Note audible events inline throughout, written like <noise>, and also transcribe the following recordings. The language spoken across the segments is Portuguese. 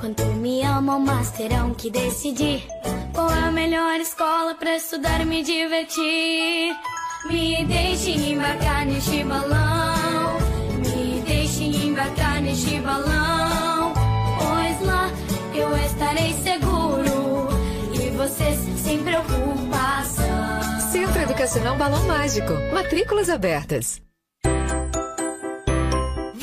Quanto me amam, mas terão que decidir qual é a melhor escola para estudar e me divertir. Me deixe embarcar neste balão, me deixe embarcar neste balão, pois lá eu estarei seguro e vocês sem preocupação. Centro Educacional Balão Mágico, matrículas abertas.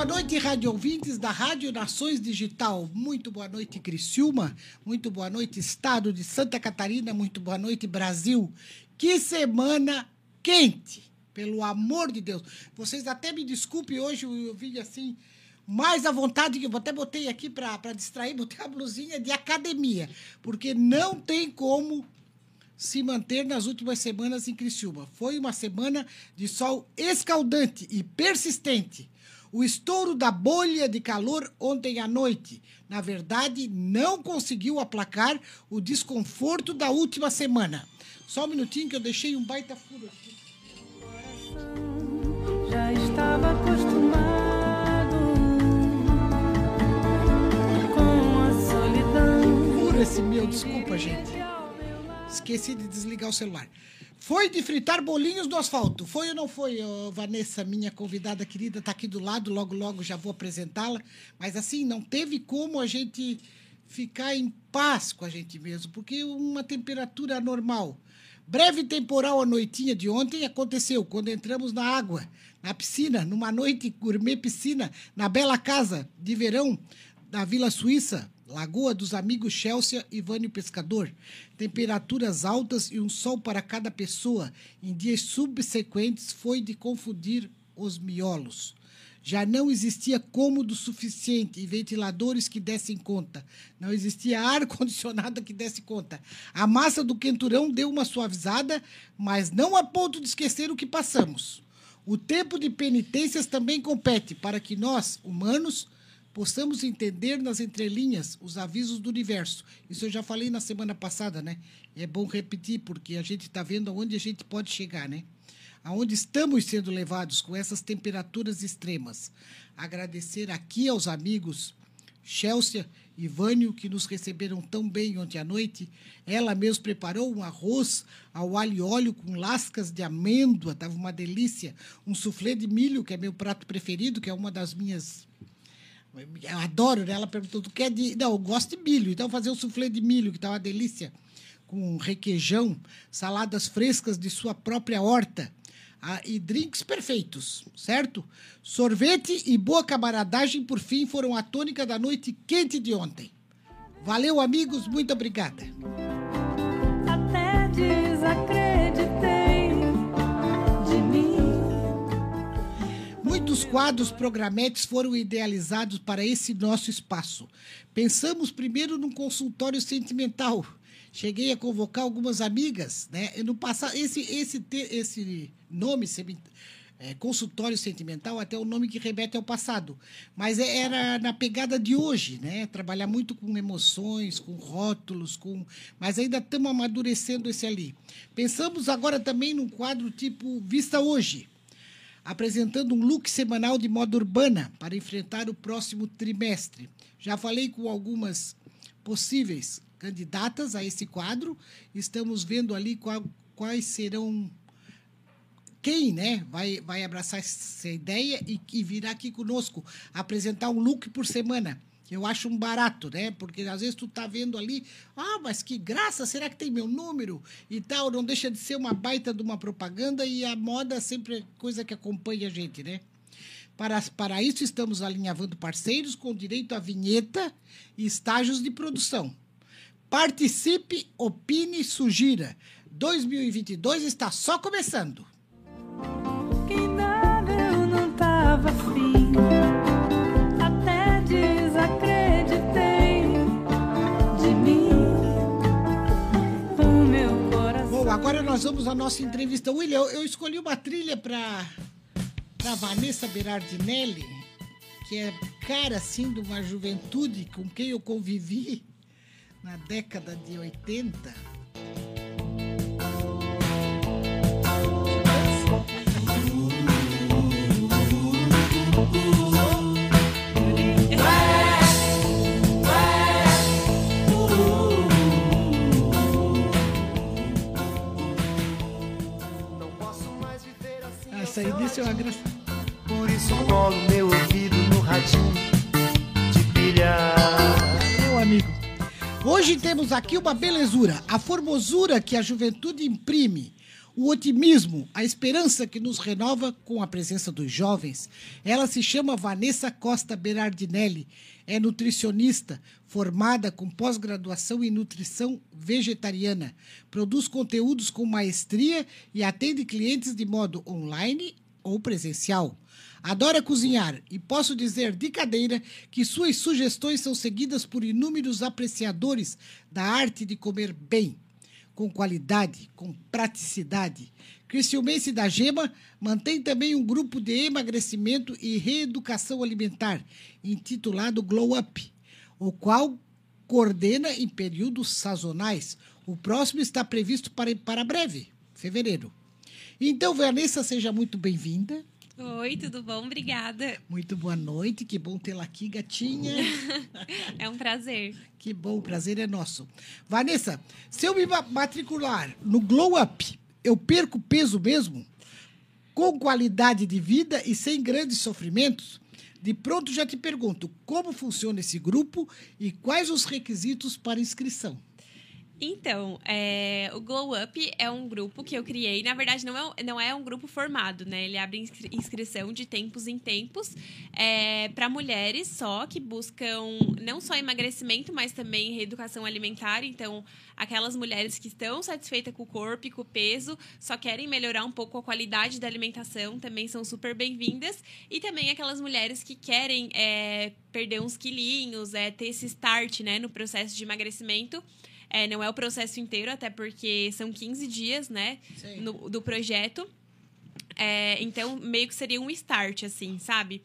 Boa noite, rádio ouvintes da Rádio Nações Digital. Muito boa noite, Criciúma. Muito boa noite, Estado de Santa Catarina. Muito boa noite, Brasil. Que semana quente, pelo amor de Deus. Vocês até me desculpem, hoje eu vim assim, mais à vontade, que eu até botei aqui para distrair, botei a blusinha de academia, porque não tem como se manter nas últimas semanas em Criciúma. Foi uma semana de sol escaldante e persistente. O estouro da bolha de calor ontem à noite, na verdade, não conseguiu aplacar o desconforto da última semana. Só um minutinho que eu deixei um baita furo aqui. Já estava acostumado com a solidão. Furo esse meu, desculpa, gente. Esqueci de desligar o celular. Foi de fritar bolinhos no asfalto. Foi ou não foi, ô, Vanessa, minha convidada querida, está aqui do lado, logo, logo já vou apresentá-la. Mas assim, não teve como a gente ficar em paz com a gente mesmo, porque uma temperatura normal, Breve temporal à noitinha de ontem aconteceu quando entramos na água, na piscina, numa noite gourmet piscina, na bela casa de verão da Vila Suíça, Lagoa dos Amigos Chelsea e Vânio Pescador. Temperaturas altas e um sol para cada pessoa em dias subsequentes foi de confundir os miolos. Já não existia cômodo suficiente e ventiladores que dessem conta. Não existia ar-condicionado que desse conta. A massa do quenturão deu uma suavizada, mas não a ponto de esquecer o que passamos. O tempo de penitências também compete para que nós, humanos, possamos entender nas entrelinhas os avisos do universo. Isso eu já falei na semana passada, né? É bom repetir, porque a gente está vendo aonde a gente pode chegar, né? Aonde estamos sendo levados com essas temperaturas extremas. Agradecer aqui aos amigos Chelsea e Vânio, que nos receberam tão bem ontem à noite. Ela mesmo preparou um arroz ao alho e óleo com lascas de amêndoa, estava uma delícia. Um soufflé de milho, que é meu prato preferido, que é uma das minhas eu adoro, né? Ela perguntou, tu quer de... Não, eu gosto de milho. Então, fazer um soufflé de milho, que tá uma delícia, com requeijão, saladas frescas de sua própria horta ah, e drinks perfeitos, certo? Sorvete e boa camaradagem, por fim, foram a tônica da noite quente de ontem. Valeu, amigos. Muito obrigada. Até desacreditei Muitos quadros programetes foram idealizados para esse nosso espaço. Pensamos primeiro num consultório sentimental. Cheguei a convocar algumas amigas, né? E No passado, esse esse esse nome é, consultório sentimental até o nome que remete ao passado, mas é- era na pegada de hoje, né? Trabalhar muito com emoções, com rótulos, com, mas ainda estamos amadurecendo esse ali. Pensamos agora também num quadro tipo Vista Hoje apresentando um look semanal de moda urbana para enfrentar o próximo trimestre. Já falei com algumas possíveis candidatas a esse quadro. Estamos vendo ali qual- quais serão quem né, vai, vai abraçar essa ideia e, e virá aqui conosco apresentar um look por semana. Que Eu acho um barato, né? Porque às vezes tu tá vendo ali, ah, mas que graça, será que tem meu número? E tal, não deixa de ser uma baita de uma propaganda e a moda sempre é coisa que acompanha a gente, né? Para, para isso, estamos alinhavando parceiros com direito à vinheta e estágios de produção. Participe, opine, sugira. 2022 está só começando. Quem nada eu não tava. Agora nós vamos à nossa entrevista. William, eu, escolhi uma trilha para para Vanessa Berardinelli, que é cara assim de uma juventude com quem eu convivi na década de 80. Essa aí é uma graça. Por isso colo meu ouvido no radinho de pilha. Meu amigo. Hoje temos aqui uma belezura, a formosura que a juventude imprime, o otimismo, a esperança que nos renova com a presença dos jovens. Ela se chama Vanessa Costa Berardinelli, é nutricionista, formada com pós-graduação em nutrição vegetariana, produz conteúdos com maestria e atende clientes de modo online ou presencial. Adora cozinhar e posso dizer de cadeira que suas sugestões são seguidas por inúmeros apreciadores da arte de comer bem, com qualidade, com praticidade. Cristiumense da Gema mantém também um grupo de emagrecimento e reeducação alimentar, intitulado Glow Up, o qual coordena em períodos sazonais. O próximo está previsto para, para breve, fevereiro. Então, Vanessa, seja muito bem-vinda. Oi, tudo bom? Obrigada. Muito boa noite, que bom tê-la aqui, gatinha. <laughs> É um prazer. Que bom, o prazer é nosso. Vanessa, se eu me ma- matricular no Glow Up, eu perco peso mesmo? Com qualidade de vida e sem grandes sofrimentos? De pronto já te pergunto, como funciona esse grupo e quais os requisitos para inscrição? Então, é, o Glow Up é um grupo que eu criei. Na verdade, não é, não é um grupo formado, né? Ele abre inscri- inscrição de tempos em tempos para mulheres só que buscam não só emagrecimento, mas também reeducação alimentar. Então, aquelas mulheres que estão satisfeitas com o corpo e com o peso, só querem melhorar um pouco a qualidade da alimentação, também são super bem-vindas. E também aquelas mulheres que querem é, perder uns quilinhos, é, ter esse start né, no processo de emagrecimento. É, não é o processo inteiro, até porque são 15 dias, né, no- do projeto. É, então, meio que seria um start, assim, sabe?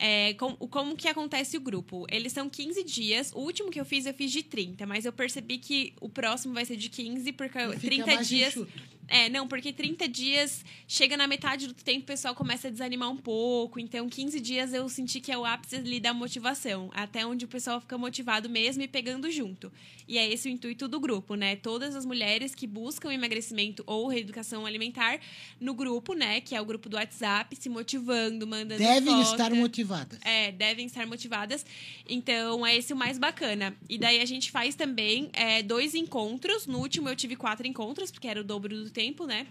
É, com- como que acontece o grupo? Eles são 15 dias. O último que eu fiz, eu fiz de 30, mas eu percebi que o próximo vai ser de 15, porque Fica 30 mais dias. enxuto. É, não, porque 30 dias chega na metade do tempo, o pessoal começa a desanimar um pouco. Então, 15 dias eu senti que é o ápice ali da motivação. Até onde o pessoal fica motivado mesmo e pegando junto. E é esse o intuito do grupo, né? Todas as mulheres que buscam emagrecimento ou reeducação alimentar no grupo, né? Que é o grupo do WhatsApp, se motivando, mandando Devem foto. estar motivadas. É, devem estar motivadas. Então, é esse o mais bacana. E daí a gente faz também é, dois encontros. No último eu tive quatro encontros, porque era o dobro do tempo, né?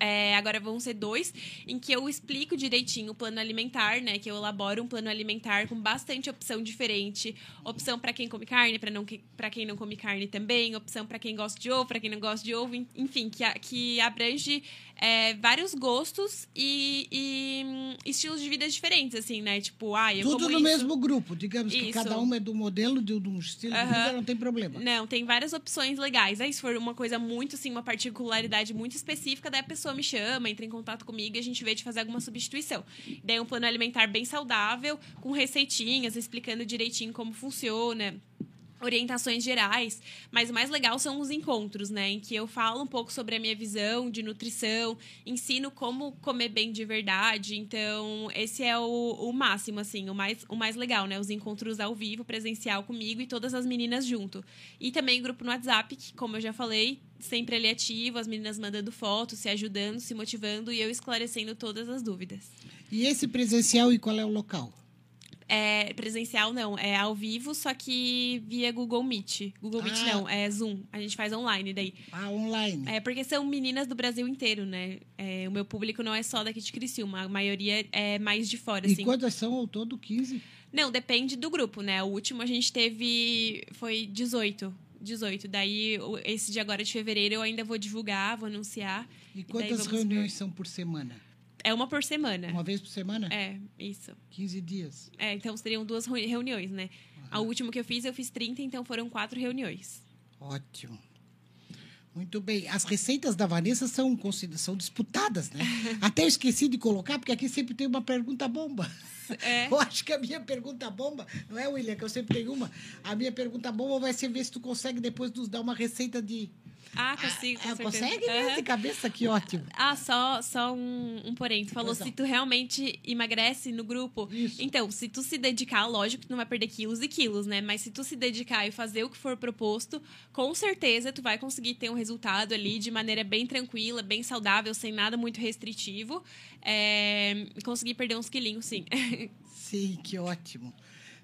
É, agora vão ser dois, em que eu explico direitinho o plano alimentar, né? Que eu elaboro um plano alimentar com bastante opção diferente. Opção para quem come carne, para não para quem não come carne também. Opção para quem gosta de ovo, para quem não gosta de ovo. en- Enfim, que, que abrange é, vários gostos e, e, hum, estilos de vida diferentes, assim, né? Tipo, ah, eu Tudo no isso. mesmo grupo. Digamos que Isso. cada uma é do modelo de, de um estilo de vida, não tem problema. Não, tem várias opções legais. Aí, se for uma coisa muito, assim, uma particularidade muito específica, daí a pessoa me chama, entra em contato comigo e a gente vê de fazer alguma substituição. Daí um plano alimentar bem saudável, com receitinhas, explicando direitinho como funciona. Orientações gerais, mas o mais legal são os encontros, né? Em que eu falo um pouco sobre a minha visão de nutrição, ensino como comer bem de verdade. Então, esse é o, o máximo, assim, o mais, o mais legal, né? Os encontros ao vivo, presencial comigo e todas as meninas junto. E também o grupo no WhatsApp, que, como eu já falei, sempre é ativo, as meninas mandando fotos, se ajudando, se motivando e eu esclarecendo todas as dúvidas. E esse presencial e qual é o local? É presencial não, é ao vivo, só que via Google Meet. Google Meet Ah. não, é Zoom. A gente faz online daí. Ah, online. É porque são meninas do Brasil inteiro, né? É, o meu público não é só daqui de Criciúma, a maioria é mais de fora, e assim. quantas são ao todo? 15? Não, depende do grupo, né? O último a gente teve foi 18. 18. Daí, esse de agora de fevereiro eu ainda vou divulgar, vou anunciar. E quantas vamos reuniões são por semana? É uma por semana. Uma vez por semana? É, isso. 15 dias. É, então seriam duas reuni- reuniões, né? A última que eu fiz, eu fiz 30, então foram quatro reuniões. Ótimo. Muito bem. As receitas da Vanessa são, são disputadas, né? <laughs> Até esqueci de colocar, porque aqui sempre tem uma pergunta bomba. É. <laughs> Eu acho que a minha pergunta bomba, não é, William, que eu sempre tenho uma. A minha pergunta bomba vai ser ver se tu consegue depois nos dar uma receita de. Ah, consigo, com Ah, certeza. consegue? Aham. De cabeça, que ótimo. Ah, só, só um, um porém. Tu falou se tu realmente emagrece no grupo. Isso. Então, se tu se dedicar, lógico que tu não vai perder quilos e quilos, né? Mas se tu se dedicar e fazer o que for proposto, com certeza tu vai conseguir ter um resultado ali de maneira bem tranquila, bem saudável, sem nada muito restritivo. É, conseguir perder uns quilinhos, sim. <laughs> Sim, que ótimo.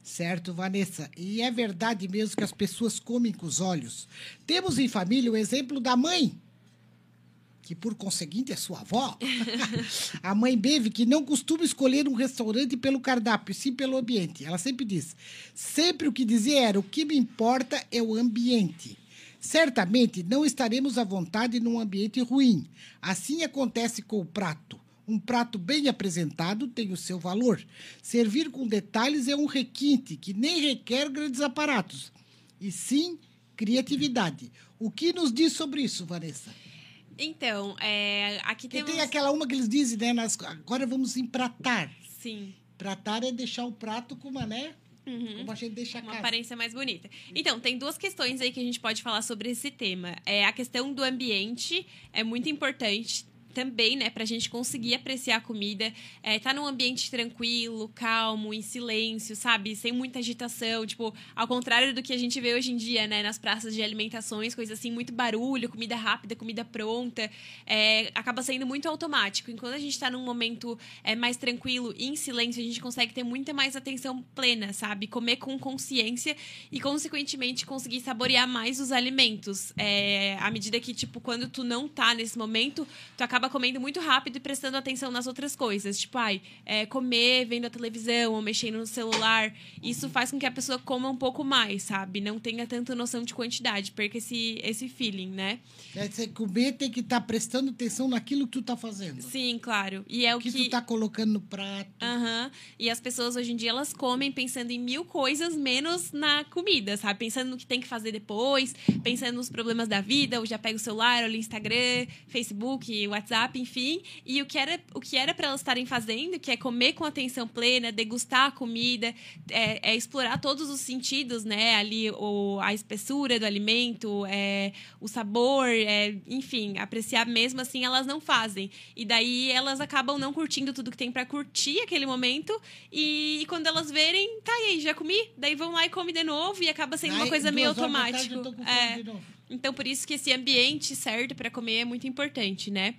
Certo, Vanessa. E é verdade mesmo que as pessoas comem com os olhos. Temos em família o exemplo da mãe, que por conseguinte é sua avó. <laughs> a mãe Beve, que não costuma escolher um restaurante pelo cardápio, sim pelo ambiente. Ela sempre diz. Sempre o que dizia era: o que me importa é o ambiente. Certamente não estaremos à vontade num ambiente ruim. Assim acontece com o prato. Um prato bem apresentado tem o seu valor. Servir com detalhes é um requinte que nem requer grandes aparatos, e sim criatividade. O que nos diz sobre isso, Vanessa? Então, é, aqui temos... tem aquela uma que eles dizem, né? agora vamos empratar. Sim. Pratar é deixar o prato com uma, né? Como a gente deixa a Uma aparência mais bonita. Então, tem duas questões aí que a gente pode falar sobre esse tema. É, a questão do ambiente é muito importante. Também, né, pra gente conseguir apreciar a comida, é, tá num ambiente tranquilo, calmo, em silêncio, sabe? Sem muita agitação, tipo, ao contrário do que a gente vê hoje em dia, né, nas praças de alimentações, coisa assim, muito barulho, comida rápida, comida pronta, é, acaba sendo muito automático. Enquanto a gente tá num momento é, mais tranquilo, em silêncio, a gente consegue ter muita mais atenção plena, sabe? Comer com consciência e, consequentemente, conseguir saborear mais os alimentos. É, à medida que, tipo, quando tu não tá nesse momento, tu acaba comendo muito rápido e prestando atenção nas outras coisas. Tipo, ai, é, comer vendo a televisão ou mexendo no celular. Isso faz com que a pessoa coma um pouco mais, sabe? Não tenha tanta noção de quantidade, perca esse, esse feeling, né? Quer dizer, comer tem que estar prestando atenção naquilo que tu tá fazendo. Sim, claro. E é o O que, que. tu tá colocando no prato. Aham. E as pessoas hoje em dia elas comem pensando em mil coisas menos na comida, sabe? Pensando no que tem que fazer depois, pensando nos problemas da vida, ou já pega o celular, olha o Instagram, Facebook, WhatsApp, enfim. E o que era o que era para elas estarem fazendo, que é comer com atenção plena, degustar a comida, é, é explorar todos os sentidos, né? Ali o, a espessura do alimento, é, o sabor, é, enfim, apreciar mesmo assim elas não fazem. E daí elas acabam não curtindo tudo que tem para curtir aquele momento. E, e quando elas verem, tá aí, já comi? Daí vão lá e come de novo e acaba sendo uma Aí, coisa meio automática. É. Então, por isso que esse ambiente certo para comer é muito importante, né?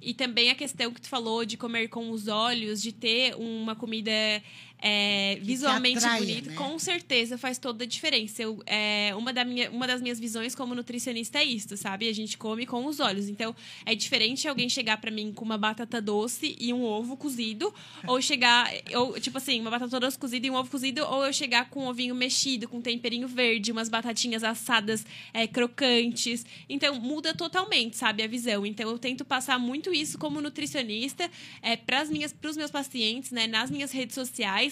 E também a questão que tu falou de comer com os olhos, de ter uma comida é, te visualmente bonita, né? com certeza faz toda a diferença. Eu, é, uma, da minha, uma das minhas visões como nutricionista é isso, sabe? A gente come com os olhos. Então, é diferente alguém chegar para mim com uma batata doce e um ovo cozido, ou chegar, ou tipo assim, uma batata doce cozida e um ovo cozido, ou eu chegar com um ovinho mexido, com temperinho verde, umas batatinhas assadas é, crocantes. Então, muda totalmente, sabe, a visão. Então, eu tento passar muito isso como nutricionista é, para os meus pacientes, né, nas minhas redes sociais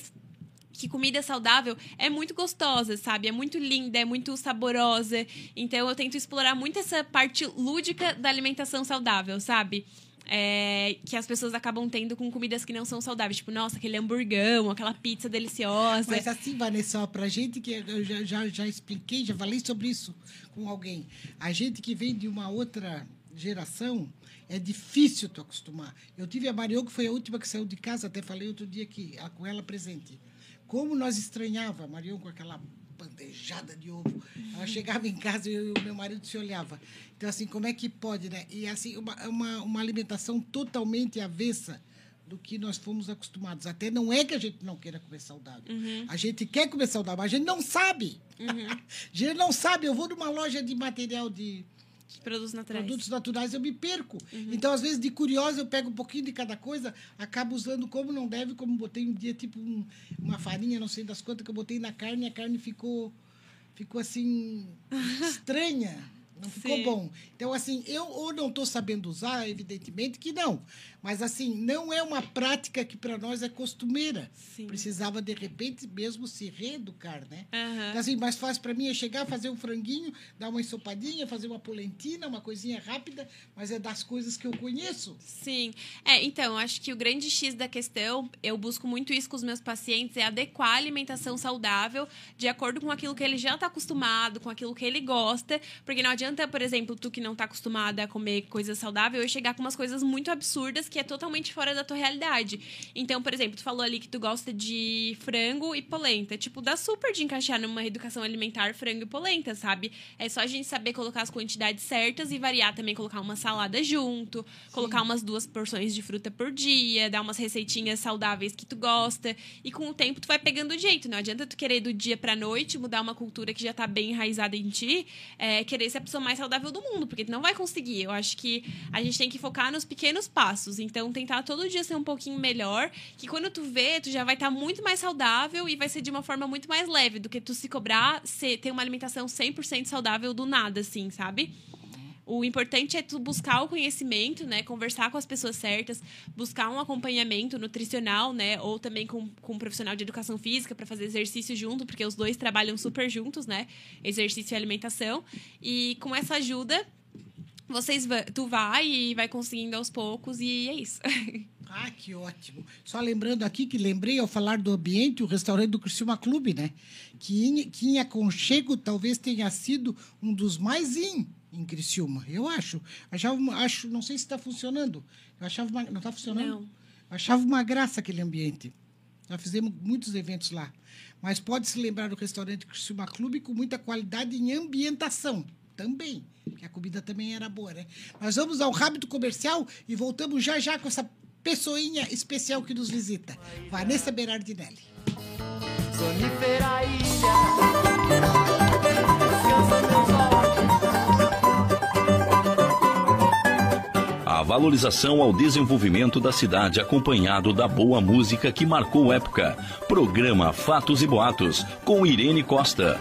que comida saudável é muito gostosa, sabe? É muito linda, é muito saborosa. Então eu tento explorar muito essa parte lúdica da alimentação saudável, sabe? É, que as pessoas acabam tendo com comidas que não são saudáveis. Tipo, nossa, aquele hamburgão, aquela pizza deliciosa. Mas assim, Vanessa, pra gente que eu já, já, já expliquei, já falei sobre isso com alguém. A gente que vem de uma outra geração, é difícil tu acostumar. Eu tive a Mariô, que foi a última que saiu de casa, até falei outro dia que a- com ela presente. Como nós estranhava a Mariô com aquela bandejada de ovo. Ela chegava em casa e o meu marido se olhava. Então, assim, como é que pode, né? E, assim, uma, uma, uma alimentação totalmente avessa do que nós fomos acostumados. Até não é que a gente não queira comer saudável. A gente quer comer saudável, mas a gente não sabe. <laughs> a gente não sabe. Eu vou numa loja de material de Produtos naturais. produtos naturais, eu me perco. Então, às vezes, de curiosa, eu pego um pouquinho de cada coisa, acabo usando como não deve, como botei um dia, tipo, um- uma farinha, não sei das quantas, que eu botei na carne e a carne ficou, ficou assim, <laughs> estranha. Não ficou Sim. bom. Então, assim, eu ou não estou sabendo usar, evidentemente que não. Mas, assim, não é uma prática que para nós é costumeira. Sim. Precisava, de repente, mesmo se reeducar, né? Aham. Então, assim, mais fácil para mim é chegar, fazer um franguinho, dar uma ensopadinha, fazer uma polentina, uma coisinha rápida, mas é das coisas que eu conheço. Sim. É, então, acho que o grande X da questão, eu busco muito isso com os meus pacientes, é adequar a alimentação saudável de acordo com aquilo que ele já está acostumado, com aquilo que ele gosta. Porque não adianta, por exemplo, tu que não está acostumada a comer coisa saudável, eu chegar com umas coisas muito absurdas que é totalmente fora da tua realidade. Então, por exemplo, tu falou ali que tu gosta de frango e polenta. Tipo, dá super de encaixar numa reeducação alimentar frango e polenta, sabe? É só a gente saber colocar as quantidades certas e variar também, colocar uma salada junto, colocar umas duas porções de fruta por dia, dar umas receitinhas saudáveis que tu gosta. E com o tempo tu vai pegando o jeito. Não adianta tu querer do dia pra noite mudar uma cultura que já tá bem enraizada em ti, é, querer ser a pessoa mais saudável do mundo, porque tu não vai conseguir. Eu acho que a gente tem que focar nos pequenos passos. Então, tentar todo dia ser um pouquinho melhor, que quando tu vê, tu já vai estar muito mais saudável e vai ser de uma forma muito mais leve do que tu se cobrar ser, ter uma alimentação 100% saudável do nada, assim, sabe? O importante é tu buscar o conhecimento, né? Conversar com as pessoas certas, buscar um acompanhamento nutricional, né? Ou também com, com um profissional de educação física para fazer exercício junto, porque os dois trabalham super juntos, né? Exercício e alimentação. E com essa ajuda, vocês tu vai e vai conseguindo aos poucos e é isso. <laughs> Ah, que ótimo. Só lembrando aqui que lembrei ao falar do ambiente, o restaurante do Criciúma Clube, né? Que em, que em aconchego talvez tenha sido um dos mais in em Criciúma. Eu acho. Achava acho, não sei se está funcionando. Eu achava uma, não está funcionando. Não. Achava uma graça aquele ambiente. Já fizemos muitos eventos lá. Mas pode se lembrar do restaurante Criciúma Clube com muita qualidade em ambientação também. Porque a comida também era boa, né? Nós vamos ao rápido comercial e voltamos já já com essa pessoinha especial que nos visita. Vanessa Berardinelli. Olhos A valorização ao desenvolvimento da cidade acompanhado da boa música que marcou época. Programa Fatos e Boatos com Irene Costa.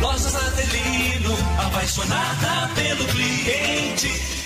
Lojas Adelino, apaixonada pelo cliente.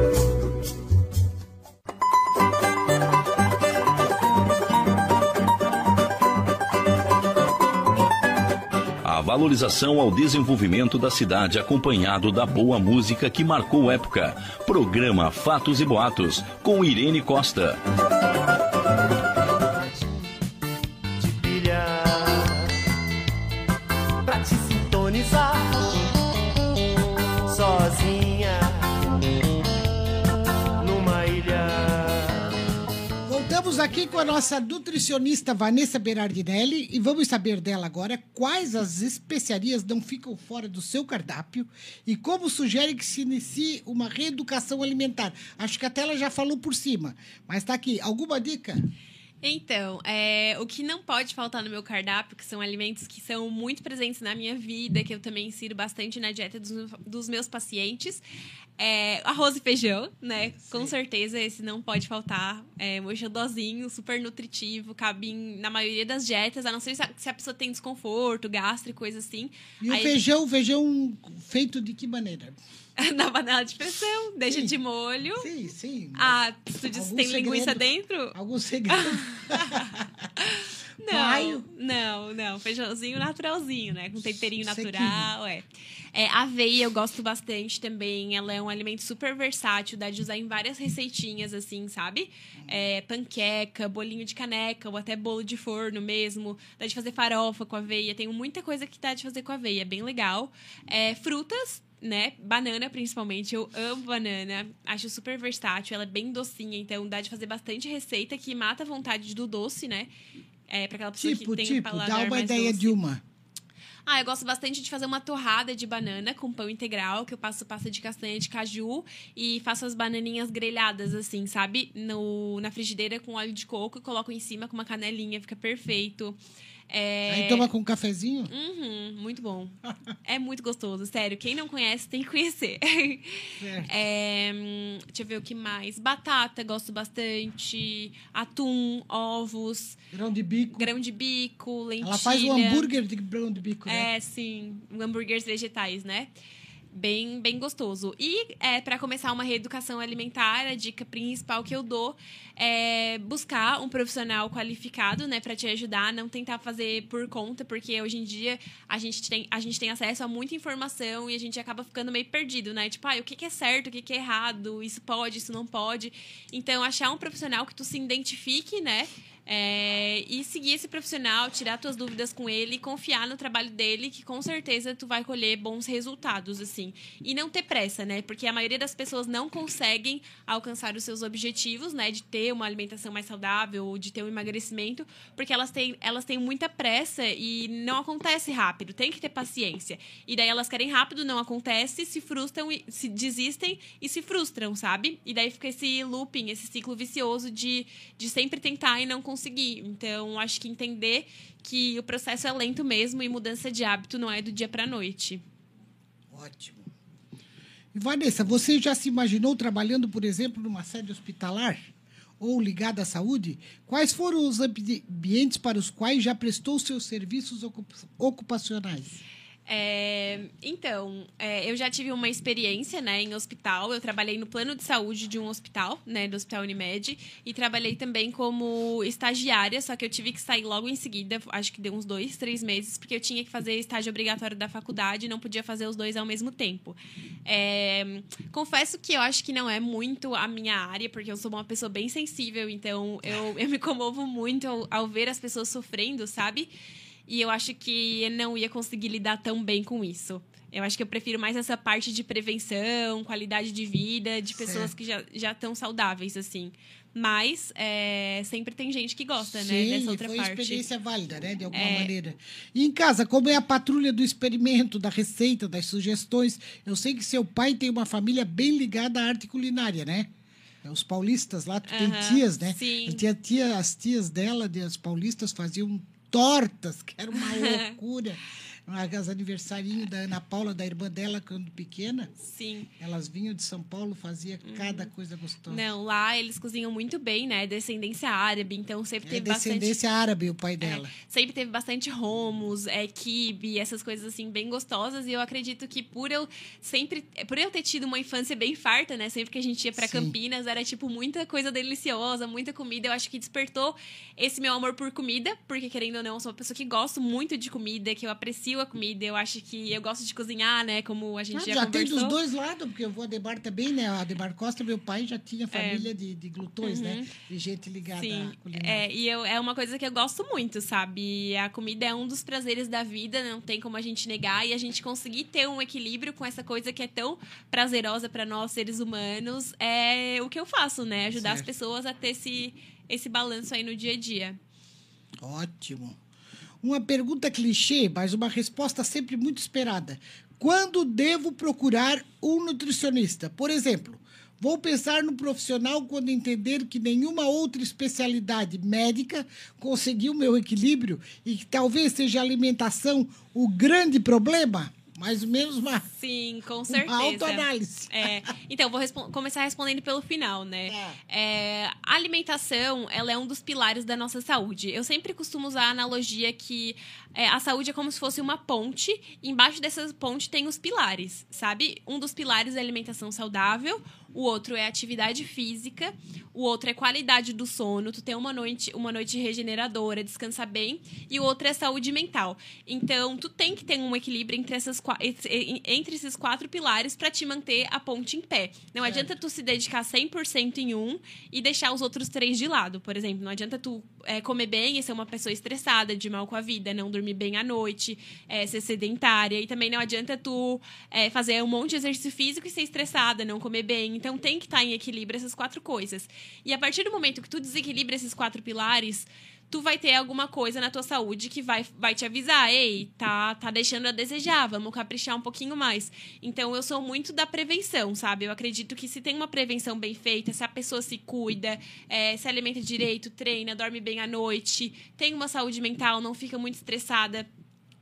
Valorização ao desenvolvimento da cidade acompanhado da boa música que marcou época. Programa Fatos e Boatos com Irene Costa. Aqui com a nossa nutricionista Vanessa Berardinelli e vamos saber dela agora quais as especiarias não ficam fora do seu cardápio e como sugere que se inicie uma reeducação alimentar. Acho que até ela já falou por cima, mas está aqui. Alguma dica? Então, é, o que não pode faltar no meu cardápio, que são alimentos que são muito presentes na minha vida, que eu também insiro bastante na dieta dos, dos meus pacientes, é arroz e feijão, né? Com certeza esse não pode faltar. É xodózinho, super nutritivo, cabe em- na maioria das dietas, a não ser se a, se a pessoa tem desconforto, gastro e coisa assim. E o Aí- feijão, feijão feito de que maneira? <laughs> na panela de pressão, deixa Sim. de molho. Sim, sim. Ah, tu Algum tem linguiça segredo? dentro? Algum segredo? <laughs> <laughs> Maio? Não, não. Feijãozinho naturalzinho, né? Com temperinho natural, é. é. Aveia eu gosto bastante também. Ela é um alimento super versátil, dá de usar em várias receitinhas, assim, sabe? É, panqueca, bolinho de caneca, ou até bolo de forno mesmo. Dá de fazer farofa com aveia. Tem muita coisa que dá de fazer com aveia, é bem legal. É, frutas, né? Banana, principalmente. Eu amo banana. Acho super versátil. Ela é bem docinha, então dá de fazer bastante receita que mata a vontade do doce, né? É, pra aquela pessoa Tipo, que tem um tipo, paladar dá uma ideia doce. de uma. Ah, eu gosto bastante de fazer uma torrada de banana com pão integral, que eu passo pasta de castanha de caju e faço as bananinhas grelhadas, assim, sabe? No, na frigideira com óleo de coco e coloco em cima com uma canelinha, fica perfeito. É... Aí toma com um cafezinho. Uhum, muito bom. É muito gostoso, sério. Quem não conhece tem que conhecer. <laughs> É, deixa eu ver o que mais. Batata, gosto bastante. Atum, ovos, Grão de bico. grão de bico, lentilha. Ela faz o hambúrguer de grão de bico, né? É, sim. Hambúrgueres vegetais, né? Bem, bem gostoso. E é, para começar uma reeducação alimentar, a dica principal que eu dou é buscar um profissional qualificado, né, para te ajudar, não tentar fazer por conta, porque hoje em dia a gente tem, a gente tem acesso a muita informação e a gente acaba ficando meio perdido, né? Tipo, ah, o que é certo, o que é errado, isso pode, isso não pode. Então, achar um profissional que tu se identifique, né? É, e seguir esse profissional, tirar tuas dúvidas com ele, confiar no trabalho dele, que com certeza tu vai colher bons resultados, assim. E não ter pressa, né? Porque a maioria das pessoas não conseguem alcançar os seus objetivos, né? De ter uma alimentação mais saudável, ou de ter um emagrecimento, porque elas têm, elas têm muita pressa e não acontece rápido. Tem que ter paciência. E daí elas querem rápido, não acontece, se frustram, e, se desistem e se frustram, sabe? E daí fica esse looping, esse ciclo vicioso de, de sempre tentar e não conseguir. Então, acho que entender que o processo é lento mesmo e mudança de hábito não é do dia pra noite. Ótimo. E Vanessa, você já se imaginou trabalhando, por exemplo, numa sede hospitalar ou ligada à saúde? Quais foram os ambi- ambientes para os quais já prestou seus serviços ocup- ocupacionais? É, então, é, eu já tive uma experiência, né, em hospital. Eu trabalhei no plano de saúde de um hospital, né, do Hospital Unimed, e trabalhei também como estagiária, só que eu tive que sair logo em seguida, acho que deu uns dois, três meses, porque eu tinha que fazer estágio obrigatório da faculdade e não podia fazer os dois ao mesmo tempo. É, confesso que eu acho que não é muito a minha área, porque eu sou uma pessoa bem sensível, então eu, eu me comovo muito ao, ao ver as pessoas sofrendo, sabe? E eu acho que não ia conseguir lidar tão bem com isso. Eu acho que eu prefiro mais essa parte de prevenção, qualidade de vida, de pessoas Certo. que já já estão saudáveis, assim. Mas é, sempre tem gente que gosta, né? Sim, Dessa e outra foi parte. experiência válida, né? De alguma É. maneira. E em casa, como é a patrulha do experimento, da receita, das sugestões? Eu sei que seu pai tem uma família bem ligada à arte culinária, né? É, Os paulistas lá, tu tem Aham, tias, né? sim. Tinha tia, as tias dela, de- as paulistas, faziam tortas, que era uma <laughs> loucura. As aniversarinho da Ana Paula, da irmã dela, quando pequena, Sim. elas vinham de São Paulo, fazia cada coisa gostosa. Não, lá eles cozinham muito bem, né? Descendência árabe, então sempre é teve bastante. descendência árabe, o pai É, dela. sempre teve bastante romos, é, kibe, essas coisas assim bem gostosas. E eu acredito que por eu sempre, por eu ter tido uma infância bem farta, né? Sempre que a gente ia pra Sim. Campinas, era tipo muita coisa deliciosa, muita comida. Eu acho que despertou esse meu amor por comida, porque querendo ou não, eu sou uma pessoa que gosto muito de comida, que eu aprecio a comida. Eu acho que eu gosto de cozinhar, né? Como a gente Ah, já, já tem conversou. dos dois lados, porque o Ademar também, né? O Ademar Costa, meu pai, já tinha família de, de glutões, né? De gente ligada É. Uhum. Sim, à culinária. é, e eu, é uma coisa que eu gosto muito, sabe? A comida é um dos prazeres da vida, não tem como a gente negar. E a gente conseguir ter um equilíbrio com essa coisa que é tão prazerosa para nós, seres humanos, é o que eu faço, né? Ajudar as Certo. pessoas a ter esse, esse balanço aí no dia a dia. Ótimo. Uma pergunta clichê, mas uma resposta sempre muito esperada. Quando devo procurar um nutricionista? Por exemplo, vou pensar no profissional quando entender que nenhuma outra especialidade médica conseguiu meu equilíbrio e que talvez seja a alimentação o grande problema? Mais ou menos uma, Sim, com uma certeza. autoanálise. É, então, vou começar respondendo pelo final, né? Tá. É, a alimentação, ela é um dos pilares da nossa saúde. Eu sempre costumo usar a analogia que é, a saúde é como se fosse uma ponte. Embaixo dessa ponte tem os pilares, sabe? Um dos pilares é a alimentação saudável. O outro é atividade física, o outro é qualidade do sono, tu ter uma noite, uma noite regeneradora, descansar bem, e o outro é saúde mental. Então, tu tem que ter um equilíbrio entre, essas, entre esses quatro pilares para te manter a ponte em pé. Não adianta tu se dedicar 100% em um e deixar os outros três de lado, por exemplo. Não adianta tu é, comer bem e ser uma pessoa estressada, de mal com a vida, não dormir bem à noite, é, ser sedentária. E também não adianta tu é, fazer um monte de exercício físico e ser estressada, não comer bem. Então tem que estar em equilíbrio essas quatro coisas. E a partir do momento que tu desequilibra esses quatro pilares, tu vai ter alguma coisa na tua saúde que vai, vai te avisar, ei, tá, tá deixando a desejar, vamos caprichar um pouquinho mais. Então eu sou muito da prevenção, sabe? Eu acredito que se tem uma prevenção bem feita, se a pessoa se cuida, é, se alimenta direito, treina, dorme bem à noite, tem uma saúde mental, não fica muito estressada,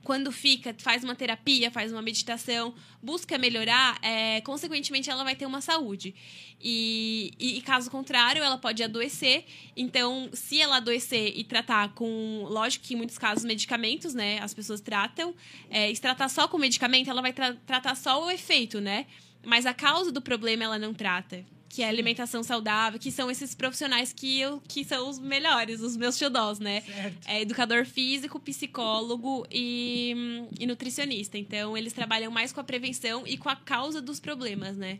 quando fica, faz uma terapia, faz uma meditação, busca melhorar, é, consequentemente ela vai ter uma saúde. E, e, caso contrário, ela pode adoecer. Então, se ela adoecer e tratar com, lógico que em muitos casos, medicamentos, né? As pessoas tratam. É, se tratar só com medicamento, ela vai tra- tratar só o efeito, né? Mas a causa do problema ela não trata. Que é alimentação saudável, que são esses profissionais que, eu, que são os melhores, os meus xodós, né? Certo. É educador físico, psicólogo e, e nutricionista. Então, eles trabalham mais com a prevenção e com a causa dos problemas, né?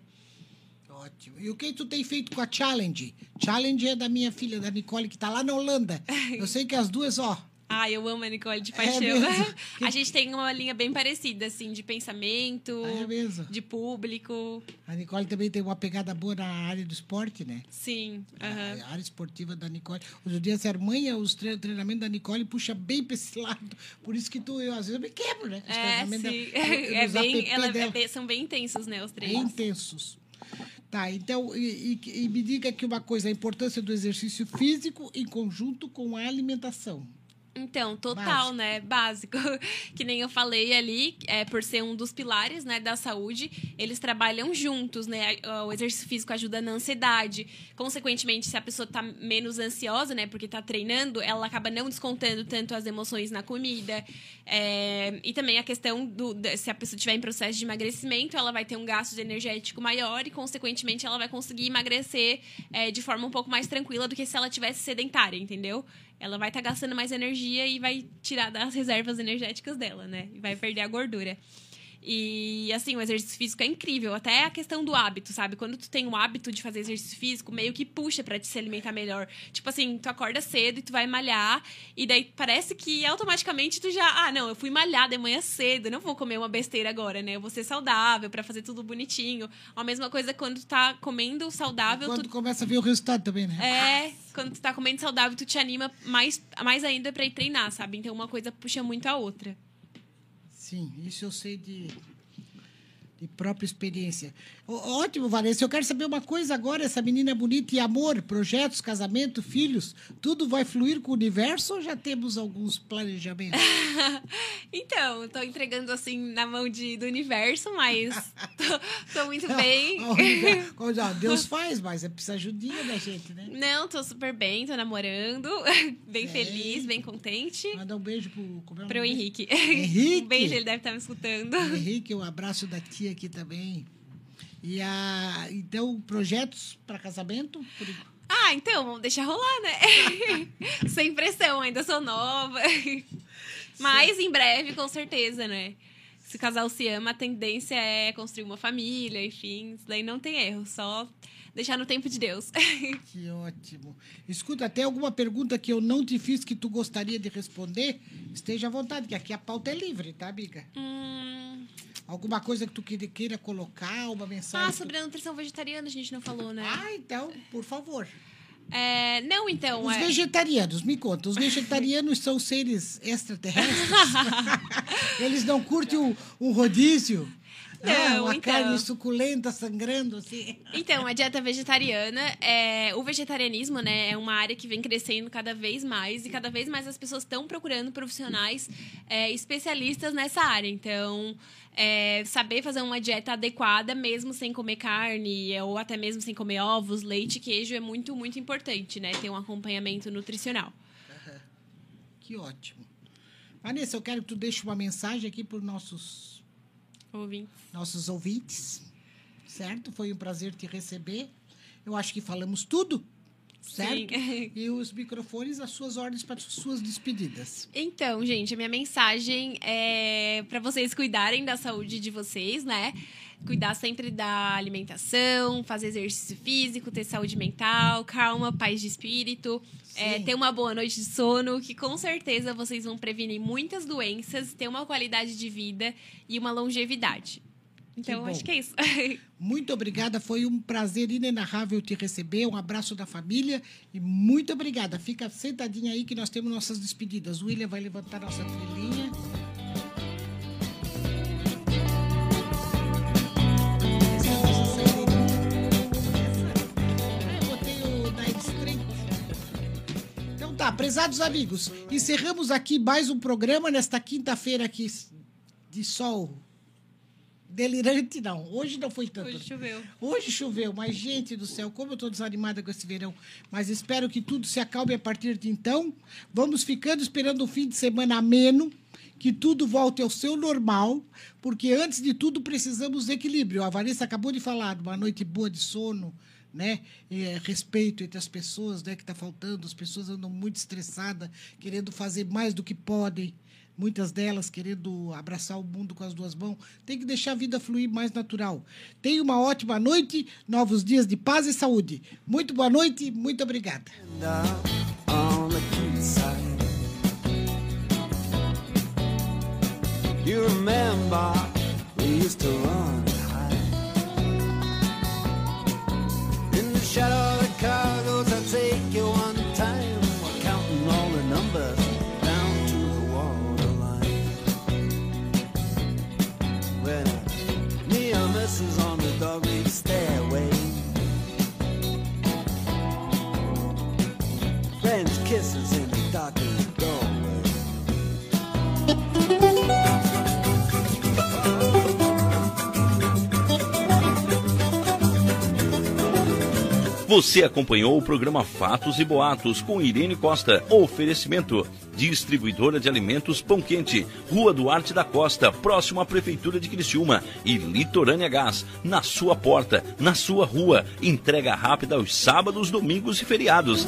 Ótimo. E o que tu tem feito com a Challenge? Challenge é da minha filha, da Nicole, que tá lá na Holanda. <laughs> Eu sei que as duas, ó. Ah, eu amo a Nicole de É paixão. mesmo? <laughs> a gente tem uma linha bem parecida, assim, de pensamento, É mesmo. de público. A Nicole também tem uma pegada boa na área do esporte, né? Sim. aham. A área esportiva da Nicole. Outro dia, ser mãe, os tre- treinamentos da Nicole puxa bem pra esse <laughs> lado. Por isso que tu, eu, às vezes eu me quebro, né? Os É, sim. da- <laughs> É bem, ela é dela. bem- são bem intensos, né, os Bem treinos. intensos. Tá, então, e, e- e me diga aqui uma coisa, a importância do exercício físico em conjunto com a alimentação. Então, total, Básico. né? Básico. <laughs> Que nem eu falei ali, é, por ser um dos pilares né, da saúde, eles trabalham juntos, né? O exercício físico ajuda na ansiedade. Consequentemente, se a pessoa tá menos ansiosa, né? Porque tá treinando, ela acaba não descontando tanto as emoções na comida. É, e também a questão do. Se a pessoa estiver em processo de emagrecimento, ela vai ter um gasto energético maior e, consequentemente, ela vai conseguir emagrecer é, de forma um pouco mais tranquila do que se ela tivesse sedentária, entendeu? Ela vai estar gastando mais energia e vai tirar das reservas energéticas dela, né? E vai perder a gordura. E, assim, o exercício físico é incrível. Até a questão do hábito, sabe? Quando tu tem o hábito de fazer exercício físico, meio que puxa pra te se alimentar melhor. Tipo assim, tu acorda cedo e tu vai malhar. E daí parece que automaticamente tu já... Ah, não, eu fui malhar de manhã cedo. Não vou comer uma besteira agora, né? Eu vou ser saudável pra fazer tudo bonitinho. A mesma coisa quando tu tá comendo saudável, Quando tu começa a ver o resultado também, né? é, quando tu tá comendo saudável, tu te anima mais, mais ainda pra ir treinar, sabe? Então uma coisa puxa muito a outra. Sim, isso eu sei de, de própria experiência. Ótimo, Vanessa. Eu quero saber uma coisa agora. Essa menina bonita e amor, projetos, casamento, filhos, tudo vai fluir com o universo ou já temos alguns planejamentos? <laughs> Então, tô entregando assim na mão de, do universo, mas tô, tô muito <laughs> bem. Olha, <laughs> Deus faz, mas é precisa ajudinha da gente, né? Não, tô super bem, tô namorando, bem feliz, bem contente. Manda um beijo pro, como é o Pro? Henrique. Henrique. Um beijo, ele deve estar me escutando. Henrique, um abraço da tia aqui também. E a, então, projetos para casamento? Por- Ah, então, vamos deixar rolar, né? <laughs> Sem pressão, ainda sou nova. <laughs> Mas em breve, com certeza, né? Se o casal se ama, a tendência é construir uma família, enfim. Isso daí não tem erro, só deixar no tempo de Deus. <laughs> Que ótimo. Escuta, até alguma pergunta que eu não te fiz que tu gostaria de responder? Esteja à vontade, que aqui a pauta é livre, tá, amiga? Hum, Alguma coisa que tu queira, colocar, uma mensagem? Ah, sobre a nutrição vegetariana a gente não falou, né? Ah, então, por favor. É, não, então. Os é... vegetarianos, me conta. Os vegetarianos são seres extraterrestres? <laughs> Eles não curtem um, um rodízio? Ah, Não, uma então. carne suculenta, sangrando, assim. Então, a dieta vegetariana, é, o vegetarianismo, né, é uma área que vem crescendo cada vez mais e cada vez mais as pessoas estão procurando profissionais é, especialistas nessa área. Então, é, saber fazer uma dieta adequada, mesmo sem comer carne ou até mesmo sem comer ovos, leite queijo, é muito, muito importante, né? Ter um acompanhamento nutricional. Que ótimo. Vanessa, eu quero que tu deixe uma mensagem aqui para os nossos, Ouvintes. nossos ouvintes. certo? Foi um prazer te receber. Eu acho que falamos tudo, certo? Sim. <laughs> E os microfones, as suas ordens para as suas despedidas. Então, gente, a minha mensagem é para vocês cuidarem da saúde de vocês, né? Cuidar sempre da alimentação, fazer exercício físico, ter saúde mental, calma, paz de espírito, é, ter uma boa noite de sono, que com certeza vocês vão prevenir muitas doenças, ter uma qualidade de vida e uma longevidade. Então, bom. acho que é isso. <laughs> Muito obrigada, foi um prazer inenarrável te receber. Um abraço da família e muito obrigada. Fica sentadinha aí que nós temos nossas despedidas. O William vai levantar nossa trilhinha. Tá, prezados amigos, encerramos aqui mais um programa nesta quinta-feira aqui de sol delirante, não. Hoje não foi tanto. Hoje choveu. Hoje choveu, mas gente do céu, como eu estou desanimada com esse verão. Mas espero que tudo se acalme a partir de então. Vamos ficando esperando um fim de semana ameno, que tudo volte ao seu normal, porque antes de tudo precisamos de equilíbrio. A Vanessa acabou de falar uma noite boa de sono, né? É, respeito entre as pessoas, né? Que está faltando. As pessoas andam muito estressadas, querendo fazer mais do que podem muitas delas querendo abraçar o mundo com as duas mãos. Tem que deixar a vida fluir mais natural. Tenha uma ótima noite, novos dias de paz e saúde. Muito boa noite, muito obrigada. You remember we used to run shadow the cargoes, I'll take you one time. We're counting all the numbers down to the waterline. When near misses on the dogleg stairway. French kisses in the darkened Você acompanhou o programa Fatos e Boatos com Irene Costa. Oferecimento: Distribuidora de Alimentos Pão Quente, Rua Duarte da Costa, próximo à Prefeitura de Criciúma e Litorânea Gás, na sua porta, na sua rua. Entrega rápida aos sábados, domingos e feriados.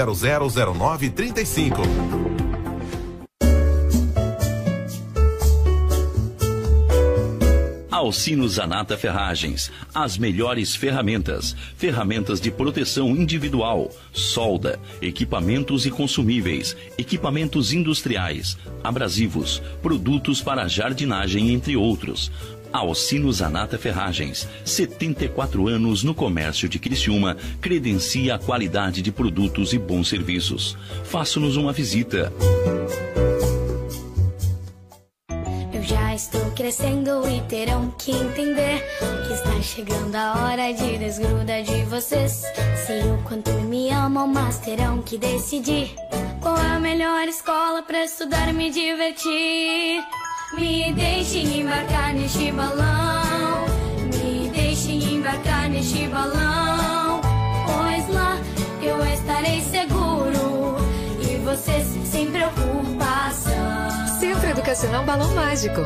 0009 35. Alcino Zanata Ferragens, as melhores ferramentas, ferramentas de proteção individual, solda, equipamentos e consumíveis, equipamentos industriais, abrasivos, produtos para jardinagem, entre outros. Alcino Zanata Ferragens, 74 anos no comércio de Criciúma, credencia a qualidade de produtos e bons serviços. Faça-nos uma visita. Eu já estou crescendo e terão que entender que está chegando a hora de desgruda de vocês. Sei o quanto me amam, mas terão que decidir qual é a melhor escola para estudar e me divertir. Me deixem embarcar neste balão, me deixem embarcar neste balão, pois lá eu estarei seguro e vocês sem preocupação. Centro Educacional Balão Mágico.